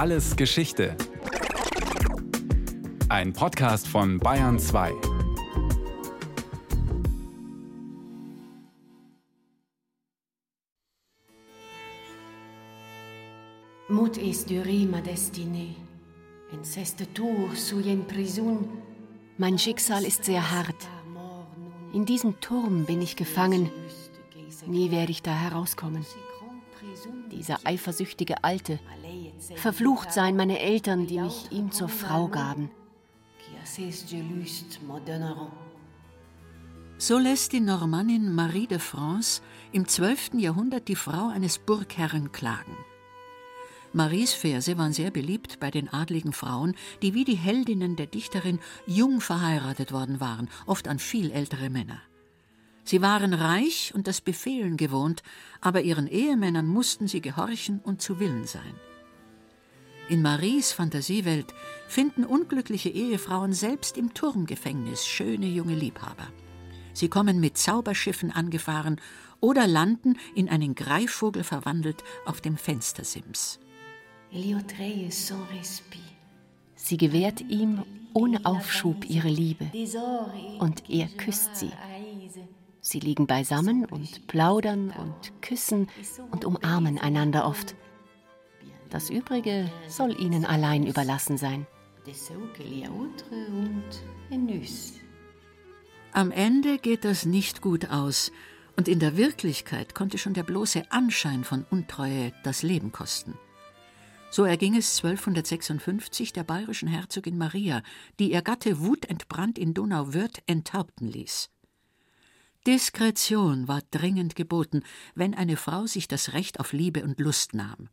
Alles Geschichte. Ein Podcast von Bayern 2. Mut est duré ma destinée. Inceste tour sous une prison. Mein Schicksal ist sehr hart. In diesem Turm bin ich gefangen. Nie werde ich da herauskommen. Dieser eifersüchtige Alte. Verflucht seien meine Eltern, die mich ihm zur Frau gaben. So lässt die Normannin Marie de France im 12. Jahrhundert die Frau eines Burgherren klagen. Maries Verse waren sehr beliebt bei den adligen Frauen, die wie die Heldinnen der Dichterin jung verheiratet worden waren, oft an viel ältere Männer. Sie waren reich und das Befehlen gewohnt, aber ihren Ehemännern mussten sie gehorchen und zu Willen sein. In Maries Fantasiewelt finden unglückliche Ehefrauen selbst im Turmgefängnis schöne junge Liebhaber. Sie kommen mit Zauberschiffen angefahren oder landen, in einen Greifvogel verwandelt, auf dem Fenstersims. Sie gewährt ihm ohne Aufschub ihre Liebe und er küsst sie. Sie liegen beisammen und plaudern und küssen und umarmen einander oft. Das Übrige soll ihnen allein überlassen sein. Am Ende geht das nicht gut aus, und in der Wirklichkeit konnte schon der bloße Anschein von Untreue das Leben kosten. So erging es 1256 der bayerischen Herzogin Maria, die ihr Gatte wutentbrannt in Donauwörth enthaupten ließ. Diskretion war dringend geboten, wenn eine Frau sich das Recht auf Liebe und Lust nahm.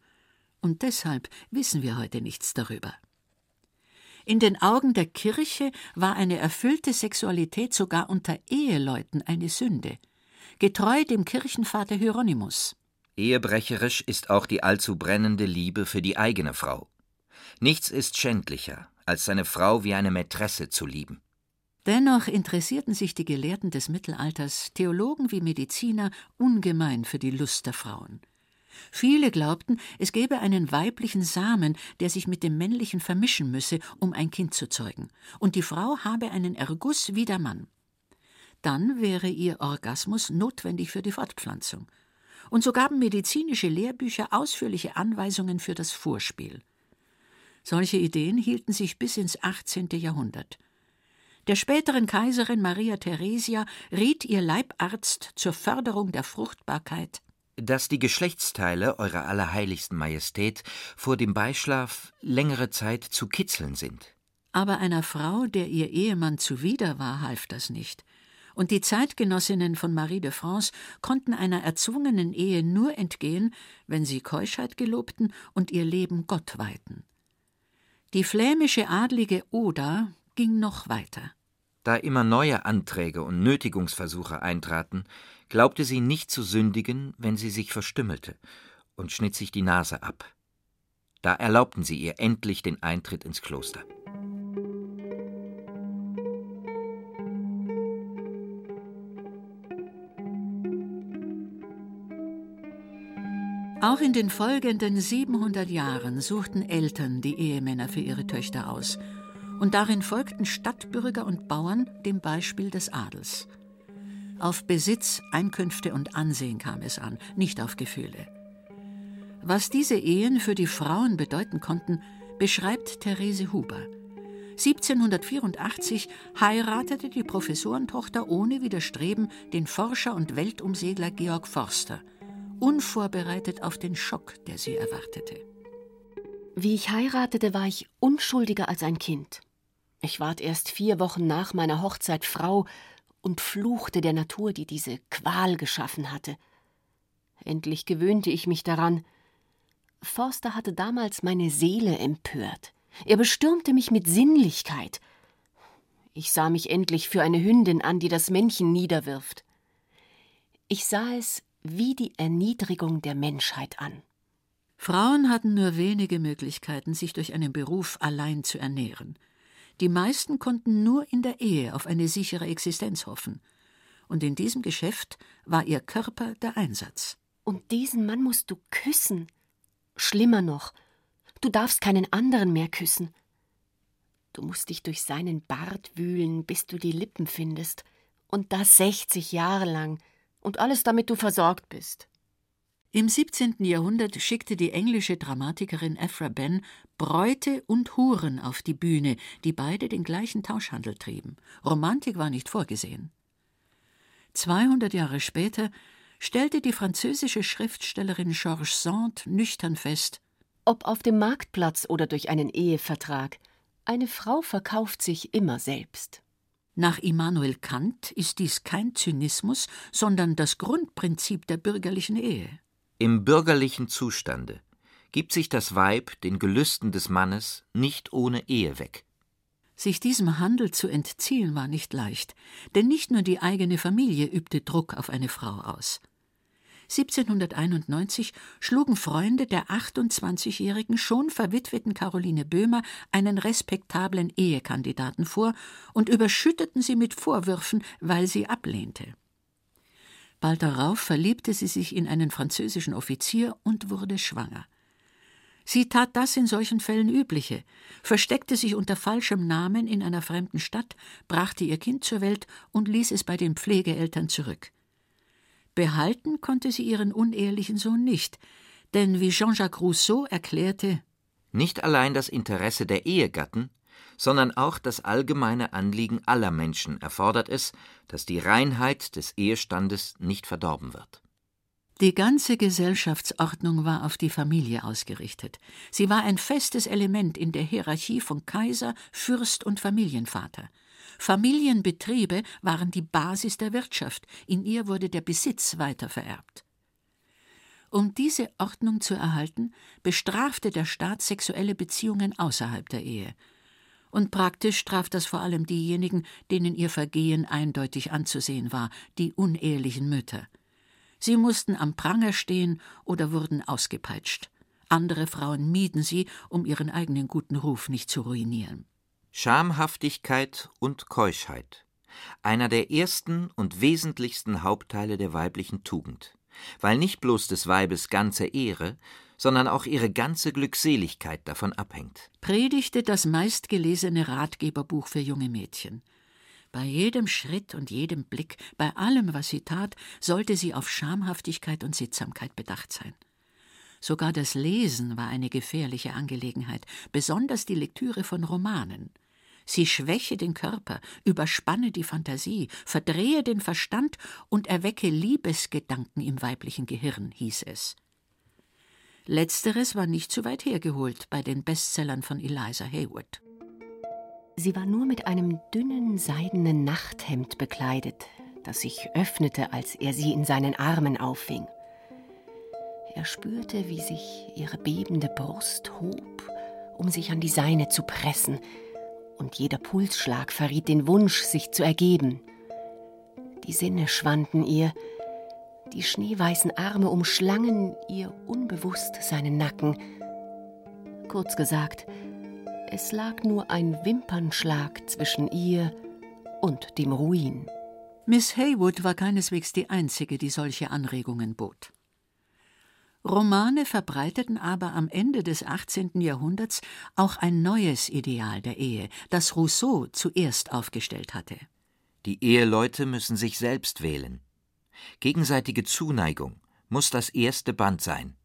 Und deshalb wissen wir heute nichts darüber. In den Augen der Kirche war eine erfüllte Sexualität sogar unter Eheleuten eine Sünde getreu dem Kirchenvater Hieronymus. Ehebrecherisch ist auch die allzu brennende Liebe für die eigene Frau. Nichts ist schändlicher, als seine Frau wie eine Mätresse zu lieben. Dennoch interessierten sich die Gelehrten des Mittelalters, Theologen wie Mediziner, ungemein für die Lust der Frauen. Viele glaubten, es gäbe einen weiblichen Samen, der sich mit dem männlichen vermischen müsse, um ein Kind zu zeugen, und die Frau habe einen Erguss wie der Mann dann wäre ihr Orgasmus notwendig für die Fortpflanzung. Und so gaben medizinische Lehrbücher ausführliche Anweisungen für das Vorspiel. Solche Ideen hielten sich bis ins 18. Jahrhundert. Der späteren Kaiserin Maria Theresia riet ihr Leibarzt zur Förderung der Fruchtbarkeit dass die Geschlechtsteile Eurer Allerheiligsten Majestät vor dem Beischlaf längere Zeit zu kitzeln sind. Aber einer Frau, der ihr Ehemann zuwider war, half das nicht und die Zeitgenossinnen von Marie de France konnten einer erzwungenen Ehe nur entgehen, wenn sie Keuschheit gelobten und ihr Leben Gott weihten. Die flämische Adlige Oda ging noch weiter. Da immer neue Anträge und Nötigungsversuche eintraten, glaubte sie nicht zu sündigen, wenn sie sich verstümmelte, und schnitt sich die Nase ab. Da erlaubten sie ihr endlich den Eintritt ins Kloster. Auch in den folgenden 700 Jahren suchten Eltern die Ehemänner für ihre Töchter aus, und darin folgten Stadtbürger und Bauern dem Beispiel des Adels. Auf Besitz, Einkünfte und Ansehen kam es an, nicht auf Gefühle. Was diese Ehen für die Frauen bedeuten konnten, beschreibt Therese Huber. 1784 heiratete die Professorentochter ohne Widerstreben den Forscher und Weltumsegler Georg Forster – unvorbereitet auf den Schock, der sie erwartete. Wie ich heiratete, war ich unschuldiger als ein Kind. Ich ward erst vier Wochen nach meiner Hochzeit Frau und fluchte der Natur, die diese Qual geschaffen hatte. Endlich gewöhnte ich mich daran. Forster hatte damals meine Seele empört. Er bestürmte mich mit Sinnlichkeit. Ich sah mich endlich für eine Hündin an, die das Männchen niederwirft. Ich sah es wie die Erniedrigung der Menschheit an. Frauen hatten nur wenige Möglichkeiten, sich durch einen Beruf allein zu ernähren. Die meisten konnten nur in der Ehe auf eine sichere Existenz hoffen. Und in diesem Geschäft war ihr Körper der Einsatz. Und diesen Mann musst du küssen. Schlimmer noch, du darfst keinen anderen mehr küssen. Du musst dich durch seinen Bart wühlen, bis du die Lippen findest. Und das 60 Jahre lang. Und alles damit du versorgt bist. Im 17. Jahrhundert schickte die englische Dramatikerin Ephra Ben Bräute und Huren auf die Bühne, die beide den gleichen Tauschhandel trieben. Romantik war nicht vorgesehen. 200 Jahre später stellte die französische Schriftstellerin Georges Sand nüchtern fest: Ob auf dem Marktplatz oder durch einen Ehevertrag, eine Frau verkauft sich immer selbst. Nach Immanuel Kant ist dies kein Zynismus, sondern das Grundprinzip der bürgerlichen Ehe. Im bürgerlichen Zustande gibt sich das Weib den Gelüsten des Mannes nicht ohne Ehe weg. Sich diesem Handel zu entziehen war nicht leicht, denn nicht nur die eigene Familie übte Druck auf eine Frau aus. 1791 schlugen Freunde der 28-jährigen schon verwitweten Caroline Böhmer einen respektablen Ehekandidaten vor und überschütteten sie mit Vorwürfen, weil sie ablehnte. Bald darauf verliebte sie sich in einen französischen Offizier und wurde schwanger. Sie tat das in solchen Fällen übliche, versteckte sich unter falschem Namen in einer fremden Stadt, brachte ihr Kind zur Welt und ließ es bei den Pflegeeltern zurück. Behalten konnte sie ihren unehelichen Sohn nicht, denn wie Jean-Jacques Rousseau erklärte Nicht allein das Interesse der Ehegatten, sondern auch das allgemeine Anliegen aller Menschen erfordert es, dass die Reinheit des Ehestandes nicht verdorben wird. Die ganze Gesellschaftsordnung war auf die Familie ausgerichtet. Sie war ein festes Element in der Hierarchie von Kaiser, Fürst und Familienvater. Familienbetriebe waren die Basis der Wirtschaft, in ihr wurde der Besitz weitervererbt. Um diese Ordnung zu erhalten, bestrafte der Staat sexuelle Beziehungen außerhalb der Ehe. Und praktisch traf das vor allem diejenigen, denen ihr Vergehen eindeutig anzusehen war, die unehelichen Mütter. Sie mussten am Pranger stehen oder wurden ausgepeitscht. Andere Frauen mieden sie, um ihren eigenen guten Ruf nicht zu ruinieren. Schamhaftigkeit und Keuschheit. Einer der ersten und wesentlichsten Hauptteile der weiblichen Tugend, weil nicht bloß des Weibes ganze Ehre, sondern auch ihre ganze Glückseligkeit davon abhängt. Predigte das meistgelesene Ratgeberbuch für junge Mädchen. Bei jedem Schritt und jedem Blick, bei allem, was sie tat, sollte sie auf Schamhaftigkeit und Sittsamkeit bedacht sein. Sogar das Lesen war eine gefährliche Angelegenheit, besonders die Lektüre von Romanen. Sie schwäche den Körper, überspanne die Fantasie, verdrehe den Verstand und erwecke Liebesgedanken im weiblichen Gehirn, hieß es. Letzteres war nicht zu weit hergeholt bei den Bestsellern von Eliza Haywood. Sie war nur mit einem dünnen seidenen Nachthemd bekleidet, das sich öffnete, als er sie in seinen Armen auffing. Er spürte, wie sich ihre bebende Brust hob, um sich an die seine zu pressen, und jeder Pulsschlag verriet den Wunsch, sich zu ergeben. Die Sinne schwanden ihr, die schneeweißen Arme umschlangen ihr unbewusst seinen Nacken. Kurz gesagt, es lag nur ein Wimpernschlag zwischen ihr und dem Ruin. Miss Haywood war keineswegs die einzige, die solche Anregungen bot. Romane verbreiteten aber am Ende des 18. Jahrhunderts auch ein neues Ideal der Ehe, das Rousseau zuerst aufgestellt hatte. Die Eheleute müssen sich selbst wählen. Gegenseitige Zuneigung muss das erste Band sein.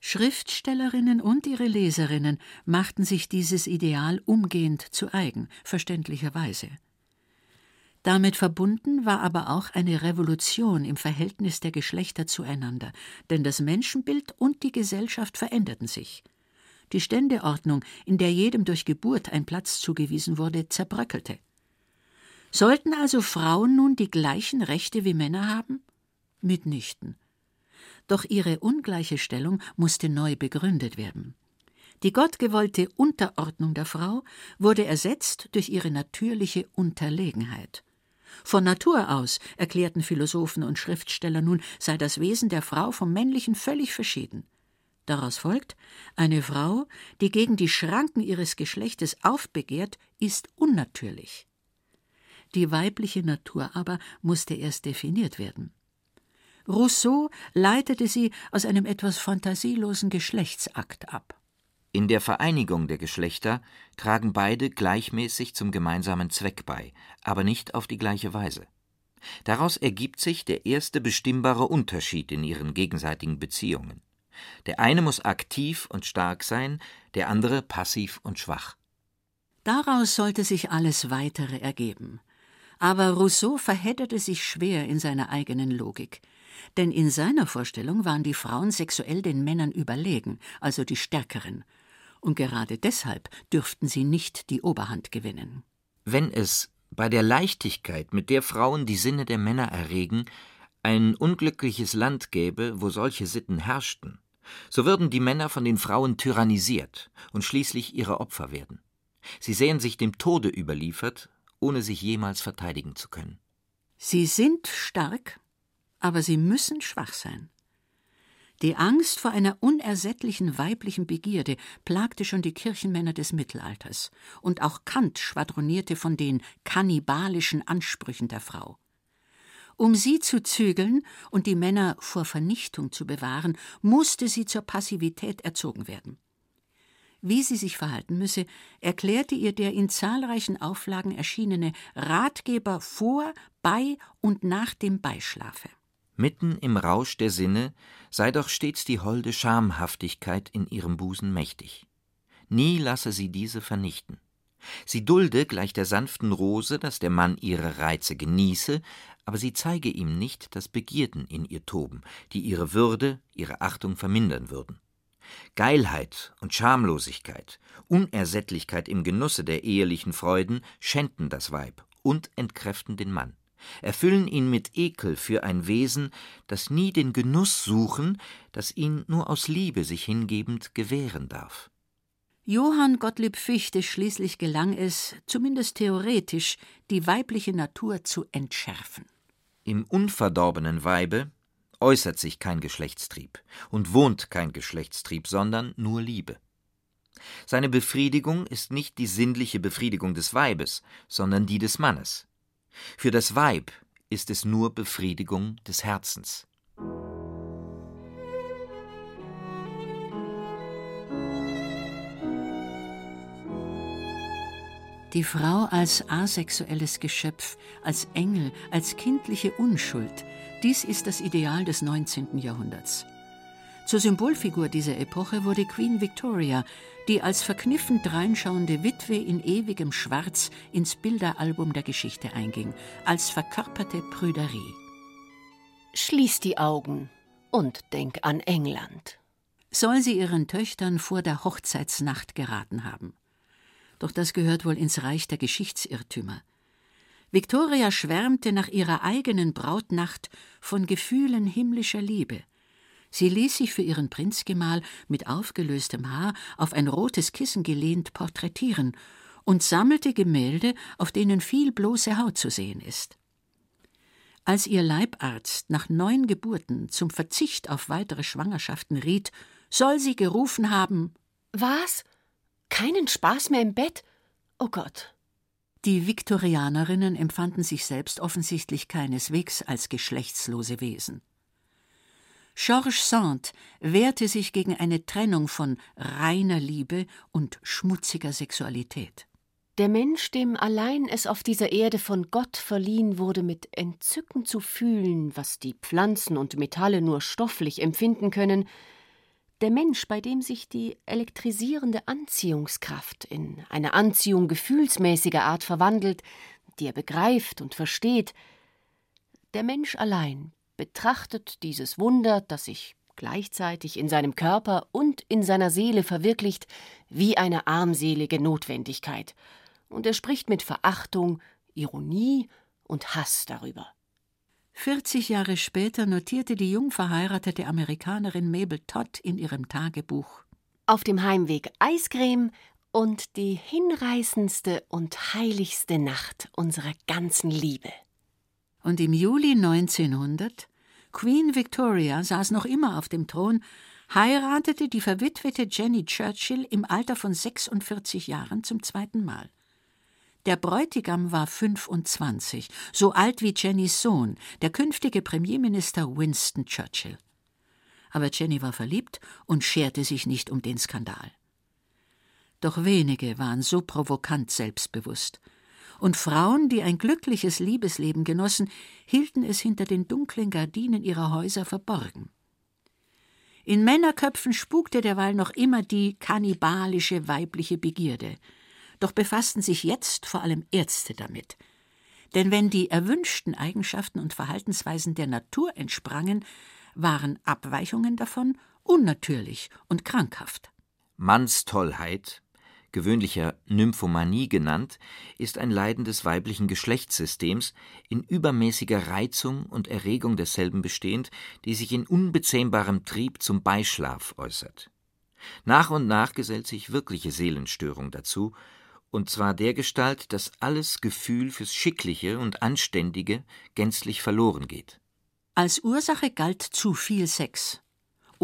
Schriftstellerinnen und ihre Leserinnen machten sich dieses Ideal umgehend zu eigen, verständlicherweise. Damit verbunden war aber auch eine Revolution im Verhältnis der Geschlechter zueinander, denn das Menschenbild und die Gesellschaft veränderten sich. Die Ständeordnung, in der jedem durch Geburt ein Platz zugewiesen wurde, zerbröckelte. Sollten also Frauen nun die gleichen Rechte wie Männer haben? Mitnichten. Doch ihre ungleiche Stellung musste neu begründet werden. Die gottgewollte Unterordnung der Frau wurde ersetzt durch ihre natürliche Unterlegenheit. Von Natur aus, erklärten Philosophen und Schriftsteller nun, sei das Wesen der Frau vom männlichen völlig verschieden. Daraus folgt, eine Frau, die gegen die Schranken ihres Geschlechtes aufbegehrt, ist unnatürlich. Die weibliche Natur aber musste erst definiert werden. Rousseau leitete sie aus einem etwas fantasielosen Geschlechtsakt ab. In der Vereinigung der Geschlechter tragen beide gleichmäßig zum gemeinsamen Zweck bei, aber nicht auf die gleiche Weise. Daraus ergibt sich der erste bestimmbare Unterschied in ihren gegenseitigen Beziehungen. Der eine muss aktiv und stark sein, der andere passiv und schwach. Daraus sollte sich alles Weitere ergeben. Aber Rousseau verhedderte sich schwer in seiner eigenen Logik. Denn in seiner Vorstellung waren die Frauen sexuell den Männern überlegen, also die Stärkeren und gerade deshalb dürften sie nicht die Oberhand gewinnen. Wenn es bei der Leichtigkeit, mit der Frauen die Sinne der Männer erregen, ein unglückliches Land gäbe, wo solche Sitten herrschten, so würden die Männer von den Frauen tyrannisiert und schließlich ihre Opfer werden. Sie sähen sich dem Tode überliefert, ohne sich jemals verteidigen zu können. Sie sind stark, aber sie müssen schwach sein. Die Angst vor einer unersättlichen weiblichen Begierde plagte schon die Kirchenmänner des Mittelalters, und auch Kant schwadronierte von den kannibalischen Ansprüchen der Frau. Um sie zu zügeln und die Männer vor Vernichtung zu bewahren, musste sie zur Passivität erzogen werden. Wie sie sich verhalten müsse, erklärte ihr der in zahlreichen Auflagen erschienene Ratgeber vor, bei und nach dem Beischlafe. Mitten im Rausch der Sinne sei doch stets die holde Schamhaftigkeit in ihrem Busen mächtig. Nie lasse sie diese vernichten. Sie dulde gleich der sanften Rose, dass der Mann ihre Reize genieße, aber sie zeige ihm nicht das Begierden in ihr toben, die ihre Würde, ihre Achtung vermindern würden. Geilheit und Schamlosigkeit, Unersättlichkeit im Genusse der ehelichen Freuden schänden das Weib und entkräften den Mann erfüllen ihn mit Ekel für ein Wesen, das nie den Genuss suchen, das ihn nur aus Liebe sich hingebend gewähren darf. Johann Gottlieb Fichte schließlich gelang es, zumindest theoretisch, die weibliche Natur zu entschärfen. Im unverdorbenen Weibe äußert sich kein Geschlechtstrieb und wohnt kein Geschlechtstrieb, sondern nur Liebe. Seine Befriedigung ist nicht die sinnliche Befriedigung des Weibes, sondern die des Mannes. Für das Weib ist es nur Befriedigung des Herzens. Die Frau als asexuelles Geschöpf, als Engel, als kindliche Unschuld, dies ist das Ideal des 19. Jahrhunderts. Zur Symbolfigur dieser Epoche wurde Queen Victoria, die als verkniffen dreinschauende Witwe in ewigem Schwarz ins Bilderalbum der Geschichte einging, als verkörperte Prüderie. Schließ die Augen und denk an England. Soll sie ihren Töchtern vor der Hochzeitsnacht geraten haben. Doch das gehört wohl ins Reich der Geschichtsirrtümer. Victoria schwärmte nach ihrer eigenen Brautnacht von Gefühlen himmlischer Liebe – Sie ließ sich für ihren Prinzgemahl mit aufgelöstem Haar auf ein rotes Kissen gelehnt porträtieren und sammelte Gemälde, auf denen viel bloße Haut zu sehen ist. Als ihr Leibarzt nach neun Geburten zum Verzicht auf weitere Schwangerschaften riet, soll sie gerufen haben Was? Keinen Spaß mehr im Bett? Oh Gott. Die Viktorianerinnen empfanden sich selbst offensichtlich keineswegs als geschlechtslose Wesen. Georges Sand wehrte sich gegen eine Trennung von reiner Liebe und schmutziger Sexualität. Der Mensch, dem allein es auf dieser Erde von Gott verliehen wurde, mit Entzücken zu fühlen, was die Pflanzen und Metalle nur stofflich empfinden können, der Mensch, bei dem sich die elektrisierende Anziehungskraft in eine Anziehung gefühlsmäßiger Art verwandelt, die er begreift und versteht, der Mensch allein betrachtet dieses Wunder, das sich gleichzeitig in seinem Körper und in seiner Seele verwirklicht, wie eine armselige Notwendigkeit, und er spricht mit Verachtung, Ironie und Hass darüber. 40 Jahre später notierte die jung verheiratete Amerikanerin Mabel Todd in ihrem Tagebuch Auf dem Heimweg Eiscreme und die hinreißendste und heiligste Nacht unserer ganzen Liebe. Und im Juli 1900, Queen Victoria saß noch immer auf dem Thron, heiratete die verwitwete Jenny Churchill im Alter von 46 Jahren zum zweiten Mal. Der Bräutigam war 25, so alt wie Jennys Sohn, der künftige Premierminister Winston Churchill. Aber Jenny war verliebt und scherte sich nicht um den Skandal. Doch wenige waren so provokant selbstbewusst. Und Frauen, die ein glückliches Liebesleben genossen, hielten es hinter den dunklen Gardinen ihrer Häuser verborgen. In Männerköpfen spukte derweil noch immer die kannibalische weibliche Begierde. Doch befassten sich jetzt vor allem Ärzte damit. Denn wenn die erwünschten Eigenschaften und Verhaltensweisen der Natur entsprangen, waren Abweichungen davon unnatürlich und krankhaft. Mannstollheit, gewöhnlicher Nymphomanie genannt, ist ein Leiden des weiblichen Geschlechtssystems, in übermäßiger Reizung und Erregung desselben bestehend, die sich in unbezähmbarem Trieb zum Beischlaf äußert. Nach und nach gesellt sich wirkliche Seelenstörung dazu, und zwar dergestalt, dass alles Gefühl fürs Schickliche und Anständige gänzlich verloren geht. Als Ursache galt zu viel Sex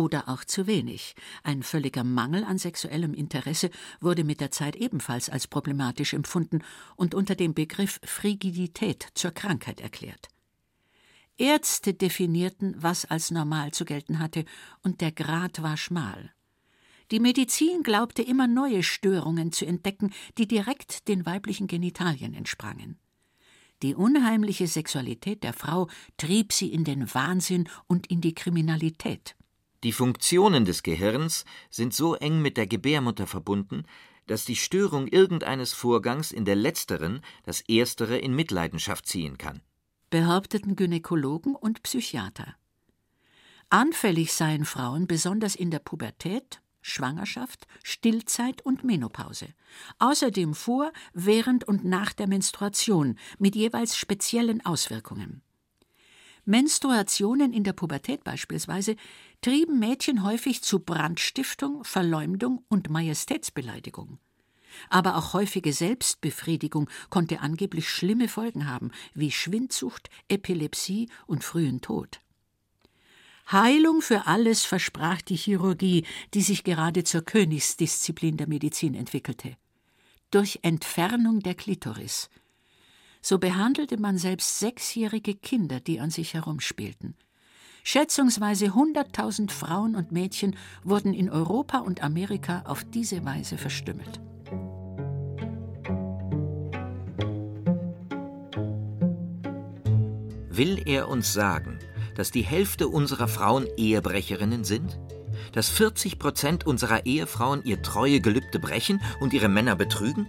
oder auch zu wenig. Ein völliger Mangel an sexuellem Interesse wurde mit der Zeit ebenfalls als problematisch empfunden und unter dem Begriff Frigidität zur Krankheit erklärt. Ärzte definierten, was als normal zu gelten hatte, und der Grad war schmal. Die Medizin glaubte immer neue Störungen zu entdecken, die direkt den weiblichen Genitalien entsprangen. Die unheimliche Sexualität der Frau trieb sie in den Wahnsinn und in die Kriminalität. Die Funktionen des Gehirns sind so eng mit der Gebärmutter verbunden, dass die Störung irgendeines Vorgangs in der letzteren das erstere in Mitleidenschaft ziehen kann. Behaupteten Gynäkologen und Psychiater. Anfällig seien Frauen besonders in der Pubertät, Schwangerschaft, Stillzeit und Menopause. Außerdem vor, während und nach der Menstruation mit jeweils speziellen Auswirkungen. Menstruationen in der Pubertät beispielsweise trieben Mädchen häufig zu Brandstiftung, Verleumdung und Majestätsbeleidigung. Aber auch häufige Selbstbefriedigung konnte angeblich schlimme Folgen haben, wie Schwindsucht, Epilepsie und frühen Tod. Heilung für alles versprach die Chirurgie, die sich gerade zur Königsdisziplin der Medizin entwickelte. Durch Entfernung der Klitoris. So behandelte man selbst sechsjährige Kinder, die an sich herumspielten. Schätzungsweise 100.000 Frauen und Mädchen wurden in Europa und Amerika auf diese Weise verstümmelt. Will er uns sagen, dass die Hälfte unserer Frauen Ehebrecherinnen sind? Dass 40 Prozent unserer Ehefrauen ihr treue Gelübde brechen und ihre Männer betrügen?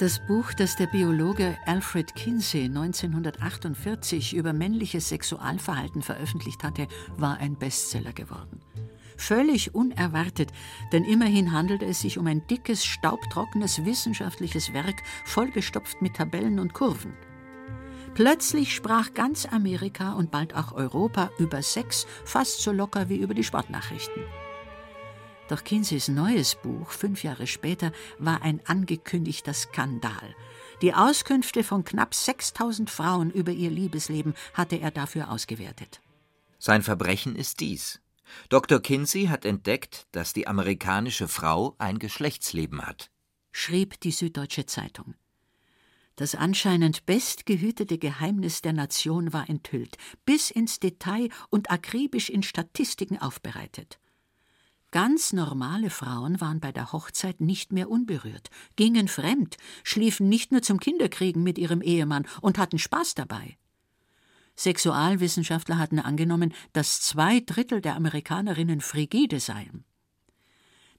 Das Buch, das der Biologe Alfred Kinsey 1948 über männliches Sexualverhalten veröffentlicht hatte, war ein Bestseller geworden. Völlig unerwartet, denn immerhin handelte es sich um ein dickes, staubtrockenes wissenschaftliches Werk, vollgestopft mit Tabellen und Kurven. Plötzlich sprach ganz Amerika und bald auch Europa über Sex fast so locker wie über die Sportnachrichten. Doch Kinseys neues Buch, fünf Jahre später, war ein angekündigter Skandal. Die Auskünfte von knapp 6000 Frauen über ihr Liebesleben hatte er dafür ausgewertet. Sein Verbrechen ist dies. Dr. Kinsey hat entdeckt, dass die amerikanische Frau ein Geschlechtsleben hat, schrieb die Süddeutsche Zeitung. Das anscheinend bestgehütete Geheimnis der Nation war enthüllt, bis ins Detail und akribisch in Statistiken aufbereitet. Ganz normale Frauen waren bei der Hochzeit nicht mehr unberührt, gingen fremd, schliefen nicht nur zum Kinderkriegen mit ihrem Ehemann und hatten Spaß dabei. Sexualwissenschaftler hatten angenommen, dass zwei Drittel der Amerikanerinnen frigide seien.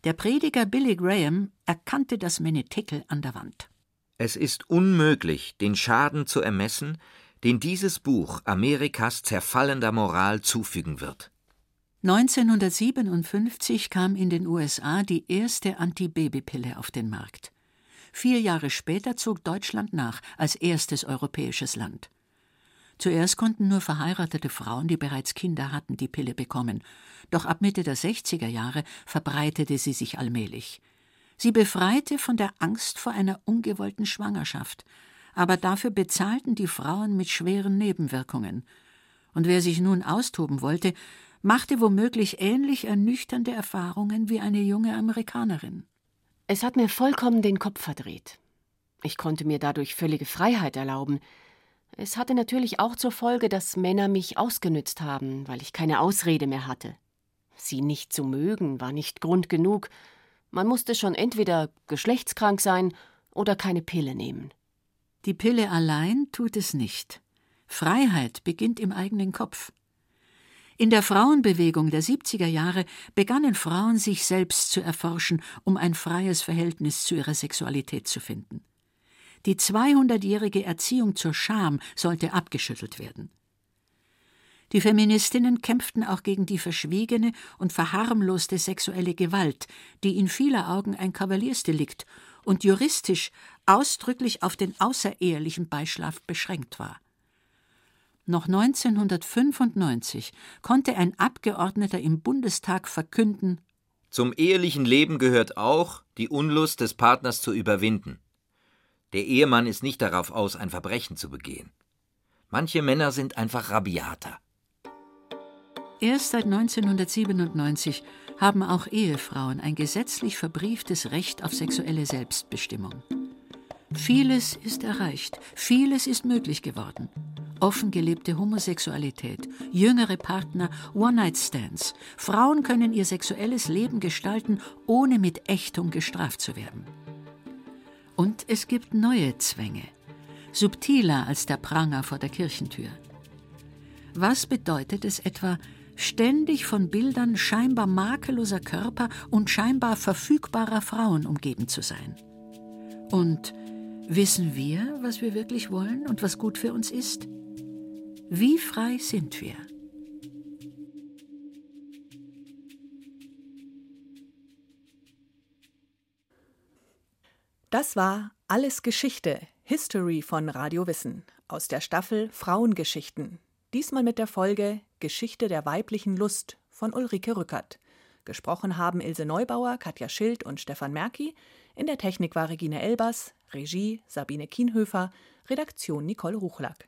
Der Prediger Billy Graham erkannte das Menetekel an der Wand. Es ist unmöglich, den Schaden zu ermessen, den dieses Buch Amerikas zerfallender Moral zufügen wird. 1957 kam in den USA die erste Antibabypille auf den Markt. Vier Jahre später zog Deutschland nach als erstes europäisches Land. Zuerst konnten nur verheiratete Frauen, die bereits Kinder hatten, die Pille bekommen. Doch ab Mitte der 60er Jahre verbreitete sie sich allmählich. Sie befreite von der Angst vor einer ungewollten Schwangerschaft, aber dafür bezahlten die Frauen mit schweren Nebenwirkungen. Und wer sich nun austoben wollte, machte womöglich ähnlich ernüchternde Erfahrungen wie eine junge Amerikanerin. Es hat mir vollkommen den Kopf verdreht. Ich konnte mir dadurch völlige Freiheit erlauben. Es hatte natürlich auch zur Folge, dass Männer mich ausgenützt haben, weil ich keine Ausrede mehr hatte. Sie nicht zu mögen, war nicht Grund genug, Man musste schon entweder geschlechtskrank sein oder keine Pille nehmen. Die Pille allein tut es nicht. Freiheit beginnt im eigenen Kopf. In der Frauenbewegung der 70er Jahre begannen Frauen sich selbst zu erforschen, um ein freies Verhältnis zu ihrer Sexualität zu finden. Die 200-jährige Erziehung zur Scham sollte abgeschüttelt werden. Die Feministinnen kämpften auch gegen die verschwiegene und verharmloste sexuelle Gewalt, die in vieler Augen ein Kavaliersdelikt und juristisch ausdrücklich auf den außerehelichen Beischlaf beschränkt war. Noch 1995 konnte ein Abgeordneter im Bundestag verkünden Zum ehelichen Leben gehört auch, die Unlust des Partners zu überwinden. Der Ehemann ist nicht darauf aus, ein Verbrechen zu begehen. Manche Männer sind einfach rabiater. Erst seit 1997 haben auch Ehefrauen ein gesetzlich verbrieftes Recht auf sexuelle Selbstbestimmung. Vieles ist erreicht, vieles ist möglich geworden. Offen gelebte Homosexualität, jüngere Partner, One-Night-Stands. Frauen können ihr sexuelles Leben gestalten, ohne mit Ächtung gestraft zu werden. Und es gibt neue Zwänge, subtiler als der Pranger vor der Kirchentür. Was bedeutet es etwa, ständig von Bildern scheinbar makelloser Körper und scheinbar verfügbarer Frauen umgeben zu sein? Und wissen wir, was wir wirklich wollen und was gut für uns ist? Wie frei sind wir? Das war Alles Geschichte, History von Radio Wissen aus der Staffel Frauengeschichten. Diesmal mit der Folge Geschichte der weiblichen Lust von Ulrike Rückert. Gesprochen haben Ilse Neubauer, Katja Schild und Stefan Merki. In der Technik war Regine Elbers, Regie Sabine Kienhöfer, Redaktion Nicole Ruchlack.